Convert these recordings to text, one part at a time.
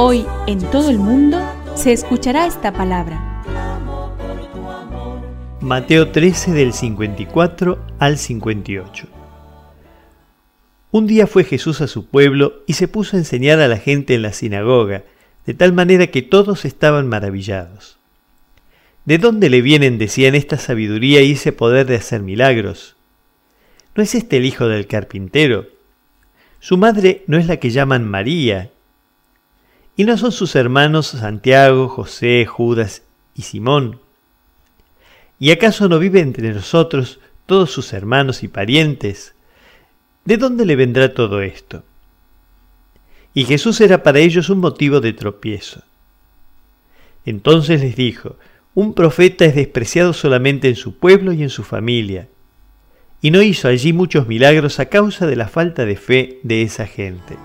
Hoy en todo el mundo se escuchará esta palabra. Mateo 13 del 54 al 58. Un día fue Jesús a su pueblo y se puso a enseñar a la gente en la sinagoga, de tal manera que todos estaban maravillados. ¿De dónde le vienen, decían, esta sabiduría y ese poder de hacer milagros? ¿No es este el hijo del carpintero? Su madre no es la que llaman María. ¿Y no son sus hermanos Santiago, José, Judas y Simón? ¿Y acaso no vive entre nosotros todos sus hermanos y parientes? ¿De dónde le vendrá todo esto? Y Jesús era para ellos un motivo de tropiezo. Entonces les dijo, un profeta es despreciado solamente en su pueblo y en su familia, y no hizo allí muchos milagros a causa de la falta de fe de esa gente.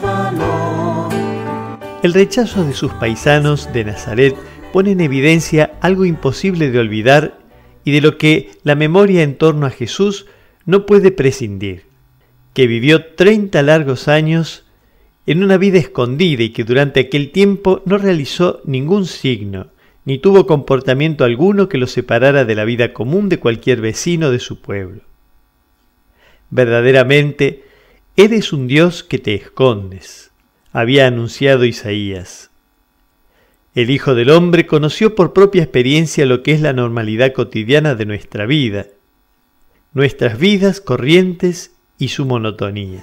Valor. El rechazo de sus paisanos de Nazaret pone en evidencia algo imposible de olvidar y de lo que la memoria en torno a Jesús no puede prescindir, que vivió 30 largos años en una vida escondida y que durante aquel tiempo no realizó ningún signo, ni tuvo comportamiento alguno que lo separara de la vida común de cualquier vecino de su pueblo. Verdaderamente, eres un Dios que te escondes, había anunciado Isaías. El Hijo del Hombre conoció por propia experiencia lo que es la normalidad cotidiana de nuestra vida, nuestras vidas corrientes y su monotonía.